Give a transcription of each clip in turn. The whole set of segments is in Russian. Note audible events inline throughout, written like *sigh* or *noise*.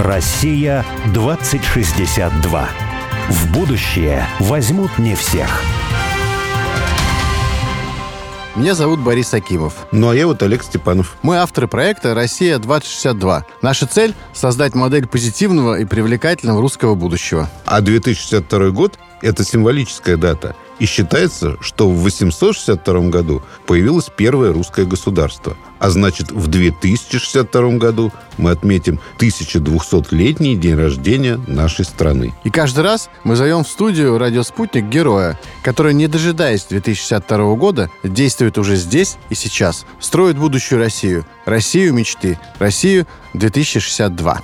Россия 2062. В будущее возьмут не всех. Меня зовут Борис Акимов. Ну, а я вот Олег Степанов. Мы авторы проекта «Россия-2062». Наша цель – создать модель позитивного и привлекательного русского будущего. А 2062 год – это символическая дата. И считается, что в 862 году появилось первое русское государство. А значит, в 2062 году мы отметим 1200-летний день рождения нашей страны. И каждый раз мы зовем в студию «Радио Спутник» героя, который, не дожидаясь 2062 года, действует уже здесь и сейчас, строит будущую Россию, Россию мечты, Россию 2062.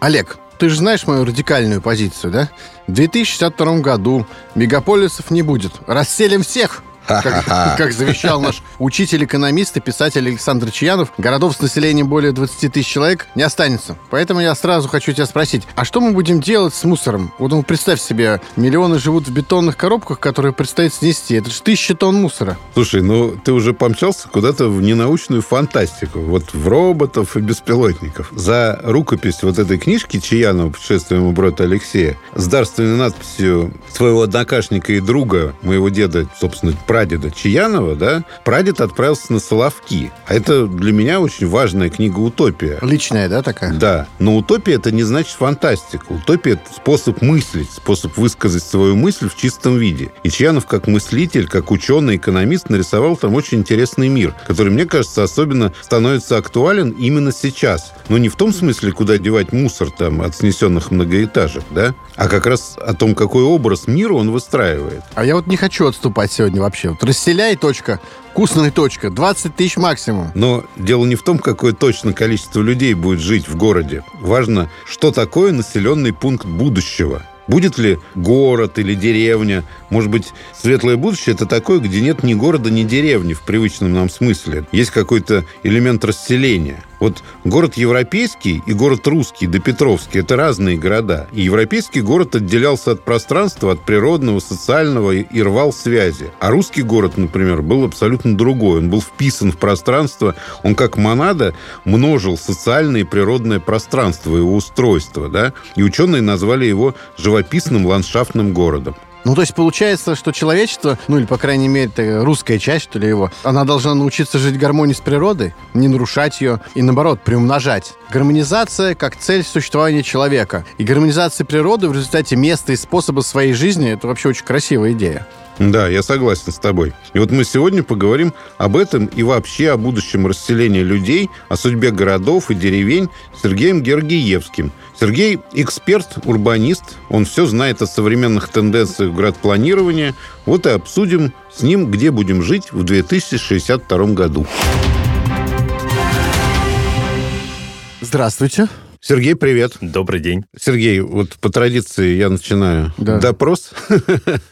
Олег, ты же знаешь мою радикальную позицию, да? В 2062 году мегаполисов не будет. Расселим всех! Как, *laughs* как завещал наш учитель-экономист и писатель Александр Чьянов, городов с населением более 20 тысяч человек не останется. Поэтому я сразу хочу тебя спросить, а что мы будем делать с мусором? Вот ну, представь себе, миллионы живут в бетонных коробках, которые предстоит снести. Это же тысяча тонн мусора. Слушай, ну ты уже помчался куда-то в ненаучную фантастику. Вот в роботов и беспилотников. За рукопись вот этой книжки Чаянова «Путешествие ему брата Алексея» с дарственной надписью своего однокашника и друга, моего деда, собственно, прадеда Чаянова, да, прадед отправился на Соловки. А это для меня очень важная книга «Утопия». Личная, да, такая? Да. Но утопия – это не значит фантастика. Утопия – это способ мыслить, способ высказать свою мысль в чистом виде. И Чаянов, как мыслитель, как ученый, экономист, нарисовал там очень интересный мир, который, мне кажется, особенно становится актуален именно сейчас. Но не в том смысле, куда девать мусор там от снесенных многоэтажек, да, а как раз о том, какой образ мира он выстраивает. А я вот не хочу отступать сегодня вообще вообще. Вот расселяй, точка, вкусная точка, 20 тысяч максимум. Но дело не в том, какое точно количество людей будет жить в городе. Важно, что такое населенный пункт будущего. Будет ли город или деревня? Может быть, светлое будущее – это такое, где нет ни города, ни деревни в привычном нам смысле. Есть какой-то элемент расселения – вот город европейский и город русский, да Петровский – это разные города. И европейский город отделялся от пространства, от природного, социального и рвал связи. А русский город, например, был абсолютно другой. Он был вписан в пространство, он как монада множил социальное и природное пространство, его устройство. Да? И ученые назвали его живописным ландшафтным городом. Ну, то есть получается, что человечество, ну или, по крайней мере, русская часть, что ли, его, она должна научиться жить в гармонии с природой, не нарушать ее и, наоборот, приумножать. Гармонизация как цель существования человека. И гармонизация природы в результате места и способа своей жизни – это вообще очень красивая идея. Да, я согласен с тобой. И вот мы сегодня поговорим об этом и вообще о будущем расселении людей, о судьбе городов и деревень Сергеем Гергиевским. Сергей – эксперт, урбанист, он все знает о современных тенденциях градпланирования. Вот и обсудим с ним, где будем жить в 2062 году. Здравствуйте. Сергей, привет. Добрый день. Сергей, вот по традиции я начинаю да. допрос.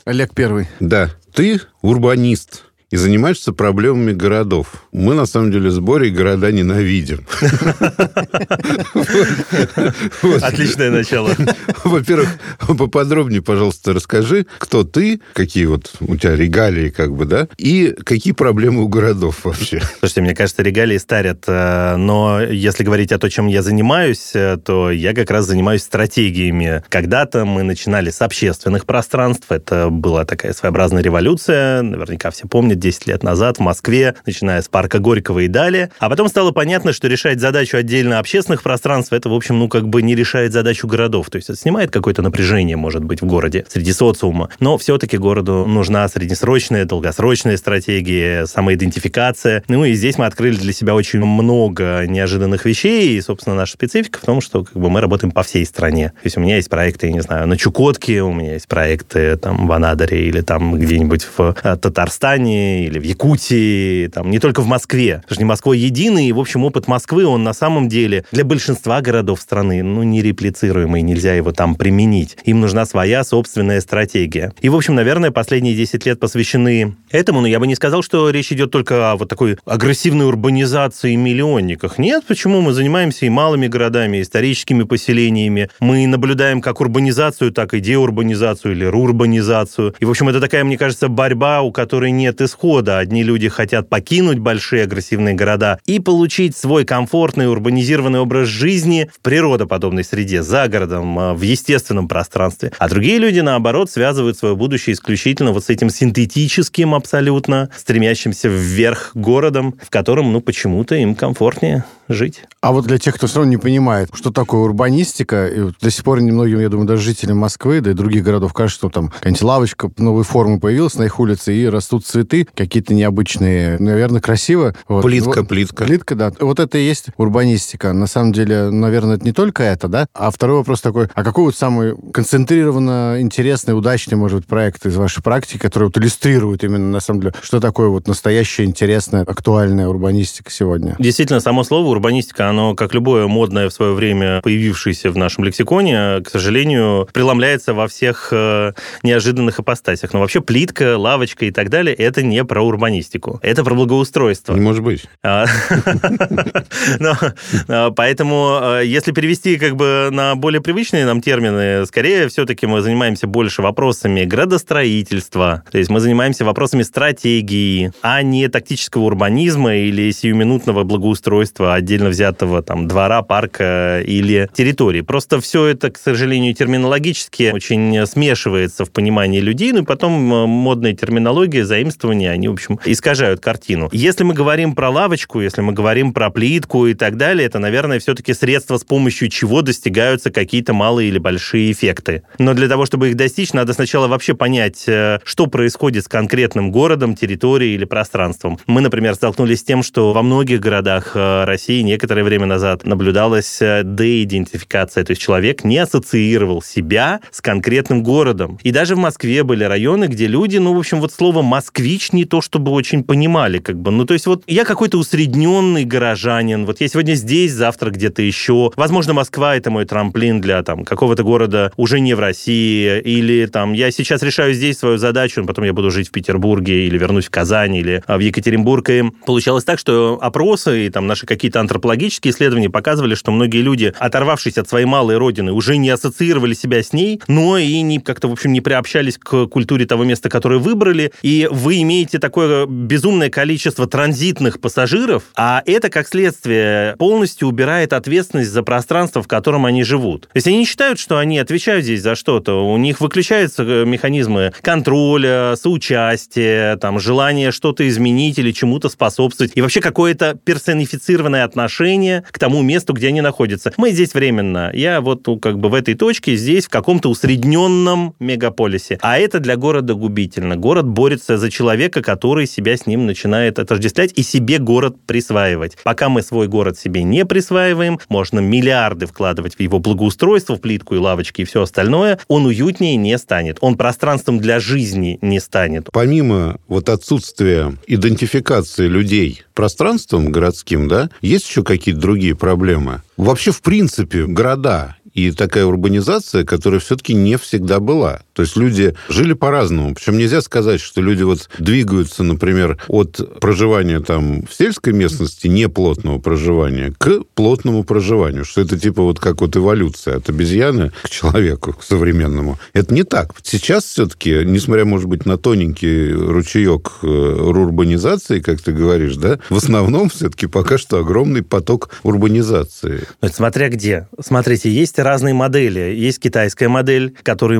Олег первый. Да. Ты урбанист и занимаешься проблемами городов. Мы, на самом деле, с Борей города ненавидим. Отличное начало. Во-первых, поподробнее, пожалуйста, расскажи, кто ты, какие вот у тебя регалии, как бы, да, и какие проблемы у городов вообще. Слушайте, мне кажется, регалии старят, э, но если говорить о том, чем я занимаюсь, э, то я как раз занимаюсь стратегиями. Когда-то мы начинали с общественных пространств, это была такая своеобразная революция, наверняка все помнят, 10 лет назад в Москве, начиная с парка Горького и далее. А потом стало понятно, что решать задачу отдельно общественных пространств, это, в общем, ну, как бы не решает задачу городов. То есть это снимает какое-то напряжение, может быть, в городе среди социума. Но все-таки городу нужна среднесрочная, долгосрочная стратегия, самоидентификация. Ну и здесь мы открыли для себя очень много неожиданных вещей. И, собственно, наша специфика в том, что как бы, мы работаем по всей стране. То есть у меня есть проекты, я не знаю, на Чукотке, у меня есть проекты там в Анадыре или там где-нибудь в э, Или в Якутии, там, не только в Москве. Потому что не Москва единый, и, в общем, опыт Москвы, он на самом деле для большинства городов страны, ну, нереплицируемый, нельзя его там применить. Им нужна своя собственная стратегия. И, в общем, наверное, последние 10 лет посвящены этому, но я бы не сказал, что речь идет только о вот такой агрессивной урбанизации миллионниках. Нет, почему? Мы занимаемся и малыми городами, и историческими поселениями. Мы наблюдаем как урбанизацию, так и деурбанизацию или рурбанизацию. И, в общем, это такая, мне кажется, борьба, у которой нет исхода расхода. Одни люди хотят покинуть большие агрессивные города и получить свой комфортный урбанизированный образ жизни в природоподобной среде, за городом, а, в естественном пространстве. А другие люди, наоборот, связывают свое будущее исключительно вот с этим синтетическим абсолютно, стремящимся вверх городом, в котором, ну, почему-то им комфортнее жить. А вот для тех, кто все равно не понимает, что такое урбанистика, и до сих пор немногим, я думаю, даже жителям Москвы, да и других городов кажется, что там какая-нибудь лавочка новой формы появилась на их улице, и растут цветы какие-то необычные, наверное, красиво. Вот. Плитка, вот, плитка. Плитка, да. Вот это и есть урбанистика. На самом деле, наверное, это не только это, да? А второй вопрос такой, а какой вот самый концентрированно интересный, удачный, может быть, проект из вашей практики, который вот иллюстрирует именно, на самом деле, что такое вот настоящая, интересная, актуальная урбанистика сегодня? Действительно, само слово урбанистика, оно, как любое модное в свое время появившееся в нашем лексиконе, к сожалению, преломляется во всех э, неожиданных ипостасях. Но вообще плитка, лавочка и так далее, это не про урбанистику. Это про благоустройство. Не может быть. А, *laughs* а, поэтому, э, если перевести как бы на более привычные нам термины, скорее все-таки мы занимаемся больше вопросами градостроительства. То есть мы занимаемся вопросами стратегии, а не тактического урбанизма или сиюминутного благоустройства отдельно взятого там двора, парка или территории. Просто все это, к сожалению, терминологически очень смешивается в понимании людей, ну и потом э, модные терминологии, заимствования, они, в общем, искажают картину. Если мы говорим про лавочку, если мы говорим про плитку и так далее, это, наверное, все-таки средства, с помощью чего достигаются какие-то малые или большие эффекты. Но для того, чтобы их достичь, надо сначала вообще понять, э, что происходит с конкретным городом, территорией или пространством. Мы, например, столкнулись с тем, что во многих городах э, России некоторое время назад наблюдалась деидентификация, то есть человек не ассоциировал себя с конкретным городом. И даже в Москве были районы, где люди, ну, в общем, вот слово «москвич» не то, чтобы очень понимали, как бы. Ну, то есть вот я какой-то усредненный горожанин, вот я сегодня здесь, завтра где-то еще. Возможно, Москва — это мой трамплин для там какого-то города уже не в России, или там я сейчас решаю здесь свою задачу, потом я буду жить в Петербурге, или вернусь в Казань, или в Екатеринбург. И получалось так, что опросы и там наши какие-то антропологические исследования показывали, что многие люди, оторвавшись от своей малой родины, уже не ассоциировали себя с ней, но и не как-то, в общем, не приобщались к культуре того места, которое выбрали. И вы имеете такое безумное количество транзитных пассажиров, а это, как следствие, полностью убирает ответственность за пространство, в котором они живут. То есть они не считают, что они отвечают здесь за что-то. У них выключаются э, механизмы контроля, соучастия, там, желание что-то изменить или чему-то способствовать. И вообще какое-то персонифицированное отношение к тому месту, где они находятся. Мы здесь временно. Я вот как бы в этой точке, здесь в каком-то усредненном мегаполисе. А это для города губительно. Город борется за человека, который себя с ним начинает отождествлять и себе город присваивать. Пока мы свой город себе не присваиваем, можно миллиарды вкладывать в его благоустройство, в плитку и лавочки и все остальное, он уютнее не станет. Он пространством для жизни не станет. Помимо вот отсутствия идентификации людей пространством городским, да, есть еще какие-то другие проблемы? Вообще, в принципе, города и такая урбанизация, которая все-таки не всегда была. То есть люди жили по-разному. Причем нельзя сказать, что люди вот двигаются, например, от проживания там в сельской местности, неплотного проживания, к плотному проживанию. Что это типа вот как вот эволюция от обезьяны к человеку, к современному. Это не так. Сейчас все-таки, несмотря, может быть, на тоненький ручеек э, урбанизации, как ты говоришь, да, в основном все-таки пока что огромный поток урбанизации. Смотря где. Смотрите, есть разные модели. Есть китайская модель, к которой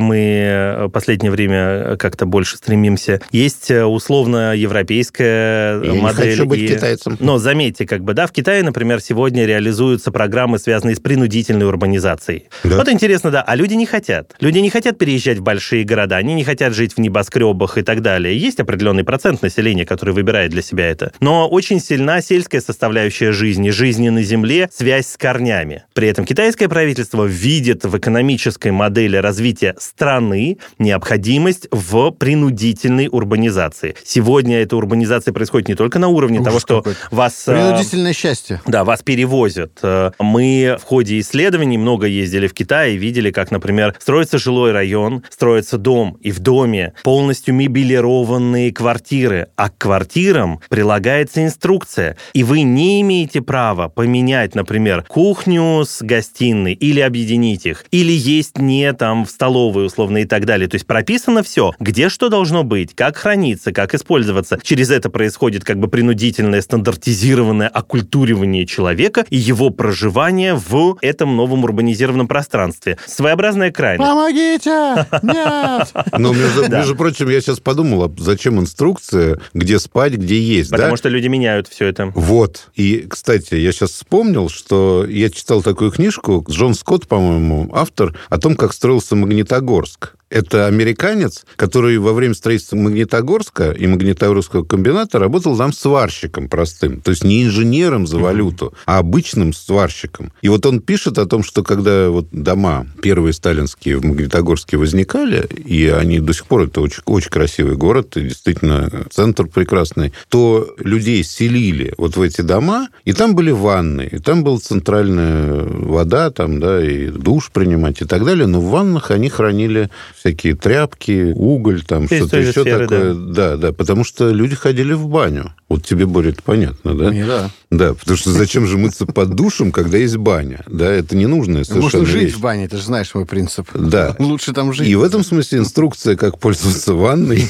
мы э, последнее время э, как-то больше стремимся. Есть э, условно европейская Я модель. Не хочу быть и... китайцем. Но заметьте, как бы, да, в Китае, например, сегодня реализуются программы, связанные с принудительной урбанизацией. Да. Вот интересно, да, а люди не хотят. Люди не хотят переезжать в большие города, они не хотят жить в небоскребах и так далее. Есть определенный процент населения, который выбирает для себя это. Но очень сильна сельская составляющая жизни, жизни на земле, связь с корнями. При этом китайское правительство видит в экономической модели развития страны необходимость в принудительной урбанизации. Сегодня эта урбанизация происходит не только на уровне Ужас того, что вас... Э, Принудительное счастье. Да, вас перевозят. Э, мы в ходе исследований много ездили в Китай и видели, как, например, строится жилой район, строится дом, и в доме полностью мебелированные квартиры, а к квартирам прилагается инструкция, и вы не имеете права поменять, например, кухню с гостиной или объединить их, или есть не там в столовой условно и так далее. То есть прописано все, где что должно быть, как храниться, как использоваться. Через это происходит как бы принудительное, стандартизированное оккультуривание человека и его проживание в этом новом урбанизированном пространстве. Своеобразная крайность. Помогите! *laughs* Нет! Но, между, прочим, я сейчас подумал, а зачем инструкция, где спать, где есть, Потому что люди меняют все это. Вот. И, кстати, я сейчас вспомнил, что я читал такую книжку, Джон Скотт, по-моему, автор, о том, как строился Магнитогорск. Это американец, который во время строительства Магнитогорска и Магнитогорского комбината работал там сварщиком простым. То есть не инженером за валюту, а обычным сварщиком. И вот он пишет о том, что когда вот дома первые сталинские в Магнитогорске возникали, и они до сих пор, это очень, очень красивый город, и действительно центр прекрасный, то людей селили вот в эти дома, и там были ванны, и там была центральная вода, там, да, и душ принимать и так далее, но в ваннах они хранили всякие тряпки, уголь, там Из что-то еще сферы, такое. Да. да, потому что люди ходили в баню. Вот тебе, Боря, это понятно, да? Не, да. Да, потому что зачем же мыться под душем, когда есть баня? Да, это ненужная совершенно Можно жить вещь. в бане, ты же знаешь мой принцип. Да. *laughs* Лучше там жить. И в этом смысле инструкция, как пользоваться ванной,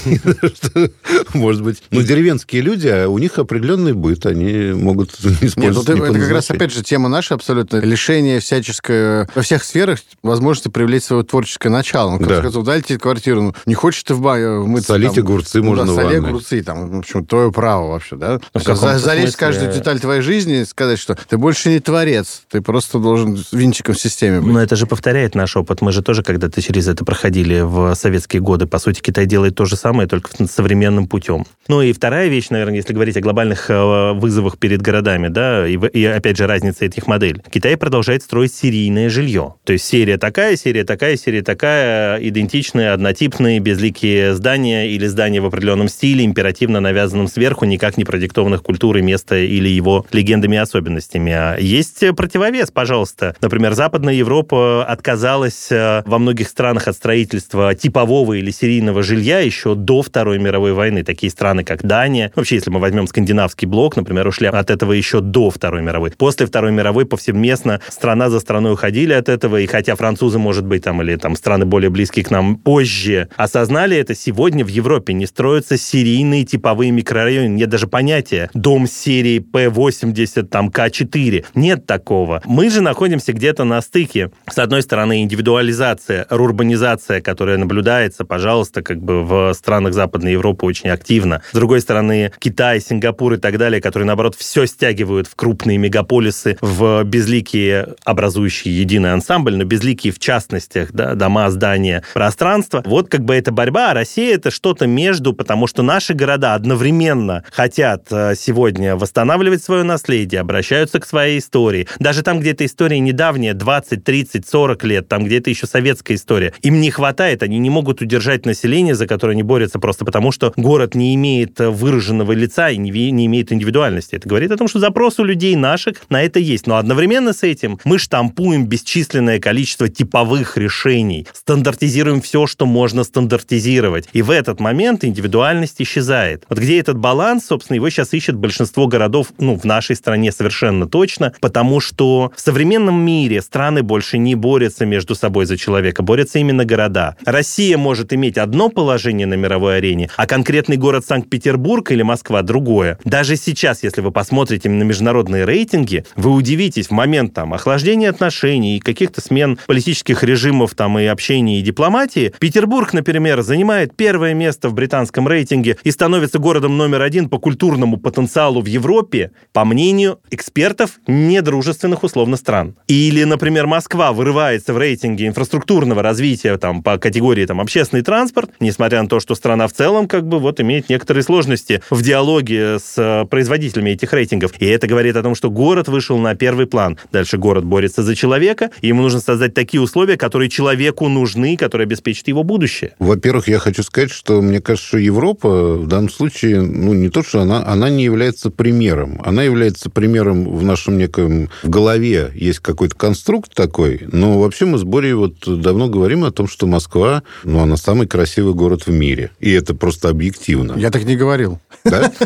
*laughs* может быть... Ну, деревенские люди, а у них определенный быт, они могут *laughs* Нет, ну, использовать это как раз, опять же, тема наша абсолютно. Лишение всяческое во всех сферах возможности привлечь свое творческое начало. Ну, как Да. Тебе квартиру, ну, не хочешь ты в баню мыться. Солить там, огурцы ну, можно да, в соли ванной. огурцы, там, в общем, твое право вообще, да? каком-то за- залезть в смысле- каждую деталь твоей жизни и сказать, что ты больше не творец, ты просто должен винтиком в системе быть. Но это же повторяет наш опыт. Мы же тоже когда-то через это проходили в советские годы. По сути, Китай делает то же самое, только современным путем. Ну и вторая вещь, наверное, если говорить о глобальных э, вызовах перед городами, да, и, и опять же разница этих моделей. Китай продолжает строить серийное жилье. То есть серия такая, серия такая, серия такая, идентичные, однотипные, безликие здания или здания в определенном стиле, императивно навязанном сверху, никак не продиктованных культурой места или его легендами и особенностями. А Есть противовес, пожалуйста. Например, Западная Европа отказалась э, во многих странах от строительства типового или серийного жилья еще до Второй мировой войны. Такие страны, как Дания, вообще, если мы возьмем скандинавский блок, например, ушли от этого еще до Второй мировой. После Второй мировой повсеместно страна за страной уходили от этого, и хотя французы, может быть, там, или там страны более близкие к нам позже, осознали это, сегодня в Европе не строятся серийные типовые микрорайоны, нет даже понятия дом серии P80, там, К4. Нет такого. Мы же находимся где-то на стыке. С одной стороны, индивидуализация, рурбанизация, которая наблюдается, пожалуйста, как бы в странах Западной Европы очень активно. С другой стороны, Китай, Сингапур и так далее, которые, наоборот, все стягивают в крупные мегаполисы, в безликие, образующие единый ансамбль, но безликие в частностях, да, дома, здания, пространство. Вот как бы эта борьба, а Россия это что-то между, потому что наши города одновременно хотят э, сегодня восстанавливать свое наследие, обращаются к своей истории. Даже там, где эта история недавняя, 20, 30, 40 лет, там, где это еще советская история, им не хватает, они не могут удержать население, за которое они борются, просто потому что город не имеет э, выраженного лица и не, не имеет индивидуальности. Это говорит о том, что запрос у людей наших на это есть. Но одновременно с этим мы штампуем бесчисленное количество типовых решений, стандартизируем все, что можно стандартизировать. И в этот момент индивидуальность исчезает. Вот где этот баланс, собственно, его сейчас ищет большинство городов, ну, в нашей стране совершенно точно, потому что в современном мире страны больше не борются между собой за человека, борются именно города. Россия может иметь одно положение на мировой арене, а конкретный город Санкт-Петербург или Москва другое. Даже сейчас, если вы посмотрите на международные рейтинги, вы удивитесь в момент там охлаждения отношений и каких-то смен политических режимов там и общения и дипломатии. Петербург, например, занимает первое место в британском рейтинге и становится городом номер один по культурному потенциалу в Европе, по мнению экспертов недружественных условно стран. Или, например, Москва вырывается в рейтинге инфраструктурного развития там, по категории там, общественный транспорт, несмотря на то, что страна в целом как бы вот имеет некоторые сложности в диалоге с э, производителями этих рейтингов. И это говорит о том, что город вышел на первый план. Дальше город борется за человека, и ему нужно создать такие условия, которые человеку нужны, которые обеспечат его будущее. Во-первых, я хочу сказать, что мне кажется, что Европа в данном случае, ну, не то, что она, она не является примером. Она является примером в нашем неком... В голове есть какой-то конструкт такой, но вообще мы с Борей вот давно говорим о том, что Москва, ну, она самый красивый город в мире. И это просто объективно. Я так не говорил. Да? *laughs*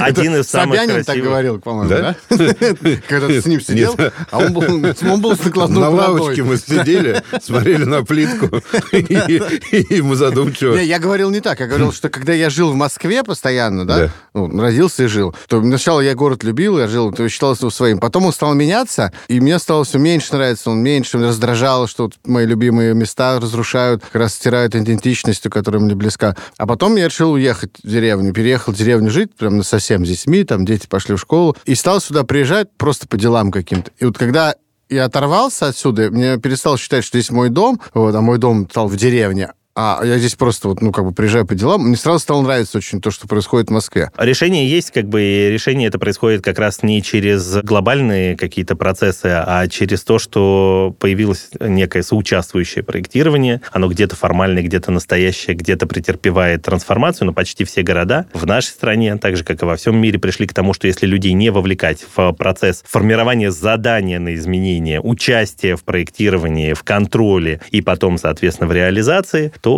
Один из самых Собянин так говорил, по-моему, Да? да? *laughs* Когда ты с ним сидел, а он был, с накладной лавочке мы сидели, смотрели на плитку, и мы задумчиво... Я говорил не так. Я говорил, что когда я жил в Москве постоянно, да, ну, родился и жил, то сначала я город любил, я жил, считал его своим. Потом он стал меняться, и мне стало все меньше нравиться, он меньше раздражал, что мои любимые места разрушают, как раз стирают идентичностью, которая мне близка. А потом я решил уехать в деревню, переехал в деревню жить, прям совсем с детьми, там дети пошли в школу, и стал сюда приезжать просто по делам каким-то. И вот когда я оторвался отсюда, мне перестал считать, что здесь мой дом, вот, а мой дом стал в деревне, а я здесь просто вот, ну, как бы приезжаю по делам, мне сразу стало нравиться очень то, что происходит в Москве. Решение есть, как бы, и решение это происходит как раз не через глобальные какие-то процессы, а через то, что появилось некое соучаствующее проектирование. Оно где-то формальное, где-то настоящее, где-то претерпевает трансформацию, но почти все города в нашей стране, так же, как и во всем мире, пришли к тому, что если людей не вовлекать в процесс формирования задания на изменения, участия в проектировании, в контроле и потом, соответственно, в реализации, то,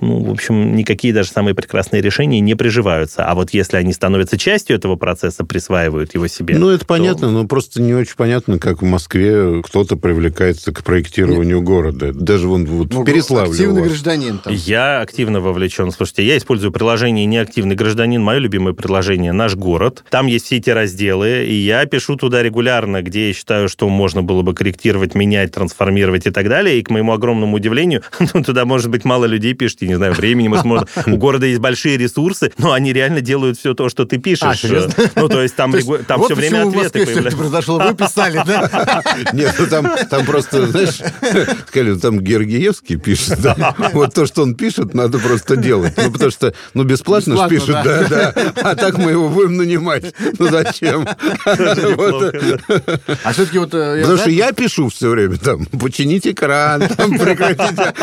ну, в общем, никакие даже самые прекрасные решения не приживаются. А вот если они становятся частью этого процесса, присваивают его себе... Ну, это то... понятно, но просто не очень понятно, как в Москве кто-то привлекается к проектированию Нет. города. Даже вон вот ну, в Переславле Активный гражданин там. Я активно вовлечен. Слушайте, я использую приложение «Неактивный гражданин», мое любимое приложение «Наш город». Там есть все эти разделы, и я пишу туда регулярно, где я считаю, что можно было бы корректировать, менять, трансформировать и так далее. И, к моему огромному удивлению, *laughs* ну, туда может быть мало людей пишет, я не знаю, времени мы сможем. *laughs* У города есть большие ресурсы, но они реально делают все то, что ты пишешь. А, ну, то есть там, там все время ответы появляются. произошло, вы писали, да? *laughs* Нет, ну там, там просто, знаешь, *laughs* сказали, там Гергиевский пишет. Да? Вот то, что он пишет, надо просто делать. Ну, потому что, ну, бесплатно, бесплатно же пишет, да. да, да. А так мы его будем нанимать. Ну, зачем? А все-таки вот... Э, потому что я пишу все время, там, почините кран, там, прекратите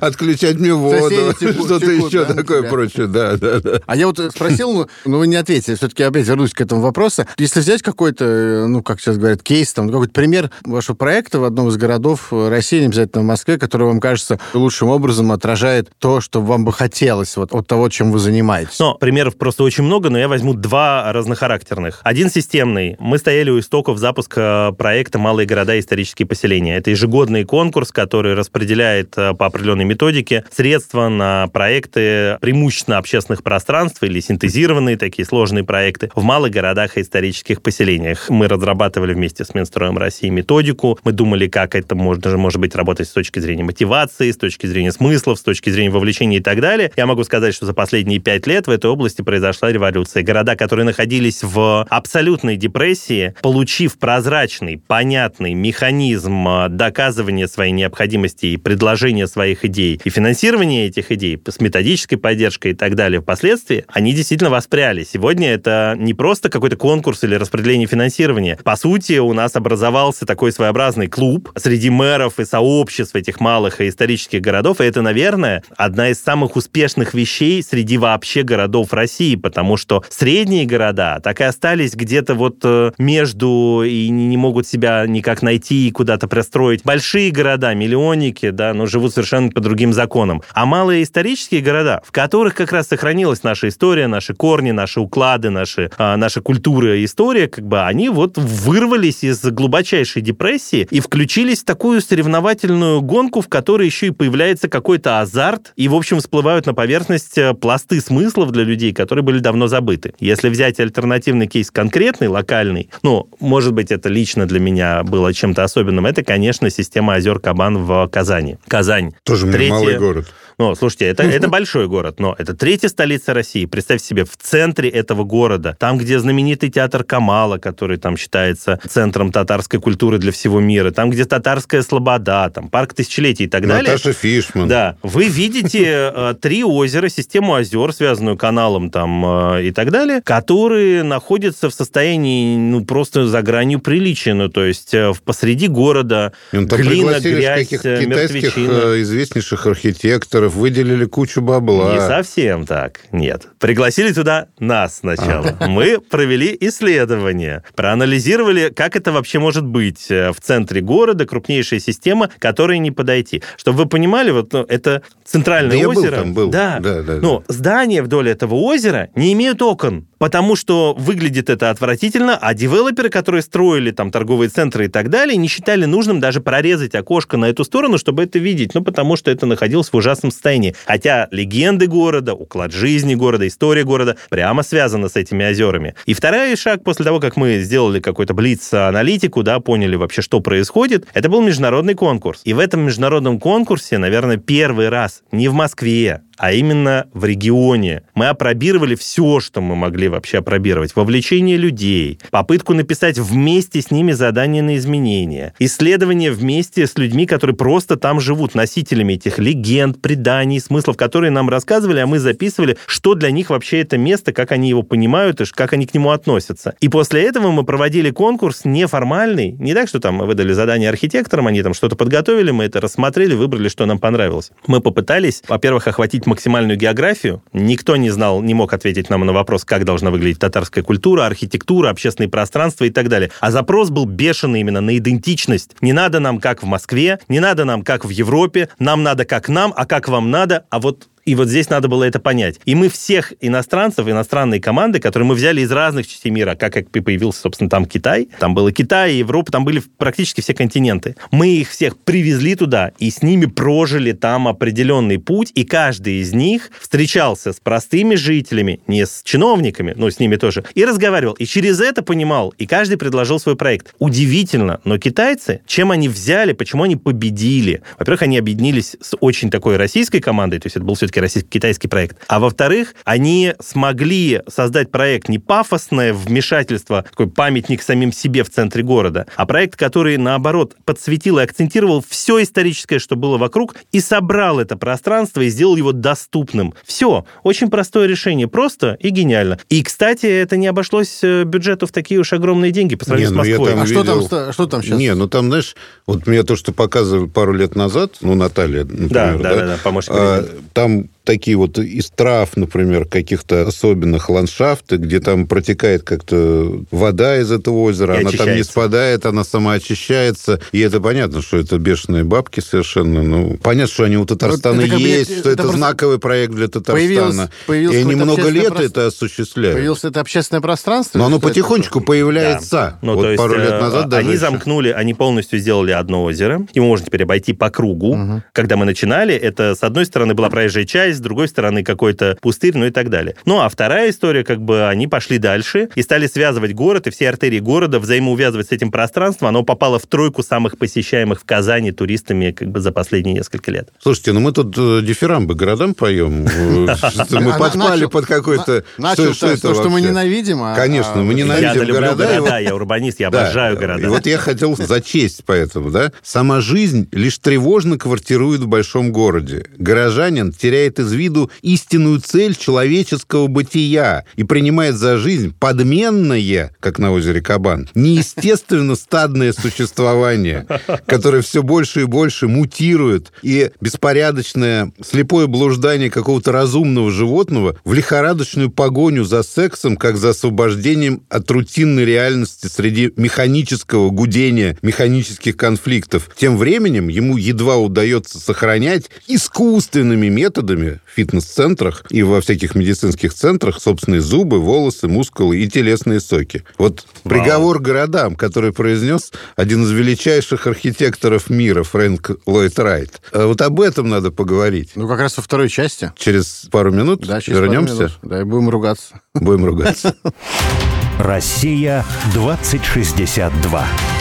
отключать мне воду, что-то еще такое прочее. Да, да, да. А я вот спросил, ну, ну, вы не ответили, все-таки опять вернусь к этому вопросу. Если взять какой-то, э, ну, как сейчас говорят, кейс, там, какой-то пример вашего проекта в одном из городов России, не обязательно в Москве, который вам кажется лучшим образом отражает то, что вам бы хотелось вот, от того, чем вы занимаетесь. Но примеров просто очень много, но я возьму два разнохарактерных. Один системный. Мы стояли у истоков запуска проекта «Малые города и исторические поселения». Это ежегодный конкурс, который распределяет э, по определенной методике средства на проекты преимущественно общественных пространств или синтезированные такие сложные проекты в малых городах и исторических поселениях. Мы разрабатывали вместе с Минстроем России методику. Мы думали, как это можно, может быть, работать с точки зрения мотивации, с точки зрения смыслов, с точки зрения вовлечения и так далее. Я могу сказать, что за последние пять лет в этой области произошла революция. Города, которые находились в абсолютной депрессии, получив прозрачный, понятный механизм э, доказывания своей необходимости и предложения своих идей и финансирование этих идей с методической поддержкой и так далее впоследствии, они действительно воспряли. Сегодня это не просто какой-то конкурс или распределение финансирования. По сути, у нас образовался такой своеобразный клуб среди мэров и сообществ этих малых и исторических городов, и это, наверное, одна из самых успешных вещей среди вообще городов России, потому что средние города так и остались где-то вот э, между и не могут себя никак найти и куда-то пристроить. Большие города, миллионники, да, но живут совершенно совершенно по другим законам. А малые исторические города, в которых как раз сохранилась наша история, наши корни, наши уклады, наши, а, наша культура и история, как бы они вот вырвались из глубочайшей депрессии и включились в такую соревновательную гонку, в которой еще и появляется какой-то азарт, и, в общем, всплывают на поверхность э, пласты смыслов для людей, которые были давно забыты. Если взять альтернативный кейс конкретный, локальный, ну, может быть, это лично для меня было чем-то особенным, это, конечно, система озер Кабан в Казани. Казань тоже мне малый город. Ну, слушайте, это, это большой город, но это третья столица России. Представьте себе, в центре этого города, там, где знаменитый театр Камала, который там считается центром татарской культуры для всего мира, там, где татарская слобода, там, парк тысячелетий и так далее. Наташа Фишман. Да. Вы видите э, три озера, систему озер, связанную каналом там э, и так далее, которые находятся в состоянии, ну, просто за гранью приличия. Ну, то есть э, посреди города, глина, грязь, мертвечина. известнейших архитекторов, архитекторов, выделили кучу бабла. Не совсем так, нет. Пригласили туда нас сначала. А. Мы провели исследование, проанализировали, как это вообще может быть э, в центре города, крупнейшая система, которой не подойти. Чтобы вы понимали, вот ну, это центральное да озеро. Я был там, был. Да. да, да ну, да. здания вдоль этого озера не имеют окон потому что выглядит это отвратительно, а девелоперы, которые строили там торговые центры и так далее, не считали нужным даже прорезать окошко на эту сторону, чтобы это видеть, ну, потому что это находилось в ужасном состоянии. Хотя легенды города, уклад жизни города, история города прямо связана с этими озерами. И второй шаг после того, как мы сделали какой-то блиц-аналитику, да, поняли вообще, что происходит, это был международный конкурс. И в этом международном конкурсе, наверное, первый раз не в Москве, а именно в регионе. Мы опробировали все, что мы могли вообще опробировать. Вовлечение людей, попытку написать вместе с ними задания на изменения, исследование вместе с людьми, которые просто там живут, носителями этих легенд, преданий, смыслов, которые нам рассказывали, а мы записывали, что для них вообще это место, как они его понимают и как они к нему относятся. И после этого мы проводили конкурс неформальный, не так, что там выдали задание архитекторам, они там что-то подготовили, мы это рассмотрели, выбрали, что нам понравилось. Мы попытались, во-первых, охватить изучить максимальную географию. Никто не знал, не мог ответить нам на вопрос, как должна выглядеть татарская культура, архитектура, общественные пространства и так далее. А запрос был бешеный именно на идентичность. Не надо нам как в Москве, не надо нам как в Европе, нам надо как нам, а как вам надо, а вот и вот здесь надо было это понять. И мы всех иностранцев, иностранные команды, которые мы взяли из разных частей мира, как, как появился, собственно, там Китай, там было Китай, Европа, там были практически все континенты. Мы их всех привезли туда и с ними прожили там определенный путь, и каждый из них встречался с простыми жителями, не с чиновниками, но с ними тоже, и разговаривал. И через это понимал, и каждый предложил свой проект. Удивительно, но китайцы, чем они взяли, почему они победили? Во-первых, они объединились с очень такой российской командой, то есть это был все-таки российско-китайский проект. А во-вторых, они смогли создать проект не пафосное вмешательство, такой памятник самим себе в центре города, а проект, который, наоборот, подсветил и акцентировал все историческое, что было вокруг, и собрал это пространство и сделал его доступным. Все. Очень простое решение. Просто и гениально. И, кстати, это не обошлось э, бюджету в такие уж огромные деньги по сравнению не, с Москвой. Ну, а видел... что, там, что там сейчас? Не, ну там, знаешь, вот мне то, что показывали пару лет назад, ну, Наталья, например, да, да, да, да помощник а, там um, такие вот из трав, например, каких-то особенных ландшафты, где там протекает как-то вода из этого озера, и она очищается. там не спадает, она сама очищается. И это понятно, что это бешеные бабки совершенно. Ну, понятно, что они у Татарстана это есть, это, что это, это знаковый проект для Татарстана. Появилось, появилось и они много лет про... это осуществляют. Появилось это общественное пространство? Но оно потихонечку это... появляется. Да. Ну, вот есть, пару лет назад даже Они еще. замкнули, они полностью сделали одно озеро. Его можно теперь обойти по кругу. Угу. Когда мы начинали, это, с одной стороны, была проезжая часть, с другой стороны какой-то пустырь, ну и так далее. Ну а вторая история, как бы они пошли дальше и стали связывать город и все артерии города, взаимоувязывать с этим пространством. Оно попало в тройку самых посещаемых в Казани туристами как бы за последние несколько лет. Слушайте, ну мы тут э, дифирамбы городам поем. *laughs* Мы подпали под какой-то... Начал то, что мы ненавидим. А, Конечно, мы ненавидим города. Я урбанист, я обожаю города. И вот я хотел зачесть поэтому, да. Сама жизнь лишь тревожно квартирует в большом городе. Горожанин теряет из виду истинную цель человеческого бытия и принимает за жизнь подменное, как на озере Кабан, неестественно стадное существование, которое все больше и больше мутирует, и беспорядочное слепое блуждание какого-то разумного животного в лихорадочную погоню за сексом, как за освобождением от рутинной реальности среди механического гудения, механических конфликтов. Тем временем ему едва удается сохранять искусственными методами фитнес фитнес-центрах и во всяких медицинских центрах собственные зубы, волосы, мускулы и телесные соки. Вот Вау. приговор городам, который произнес один из величайших архитекторов мира, Фрэнк Ллойд Райт. А вот об этом надо поговорить. Ну, как раз во второй части. Через пару минут да, через вернемся. Пару минут. Да, и будем ругаться. Будем ругаться. *laughs* Россия 2062.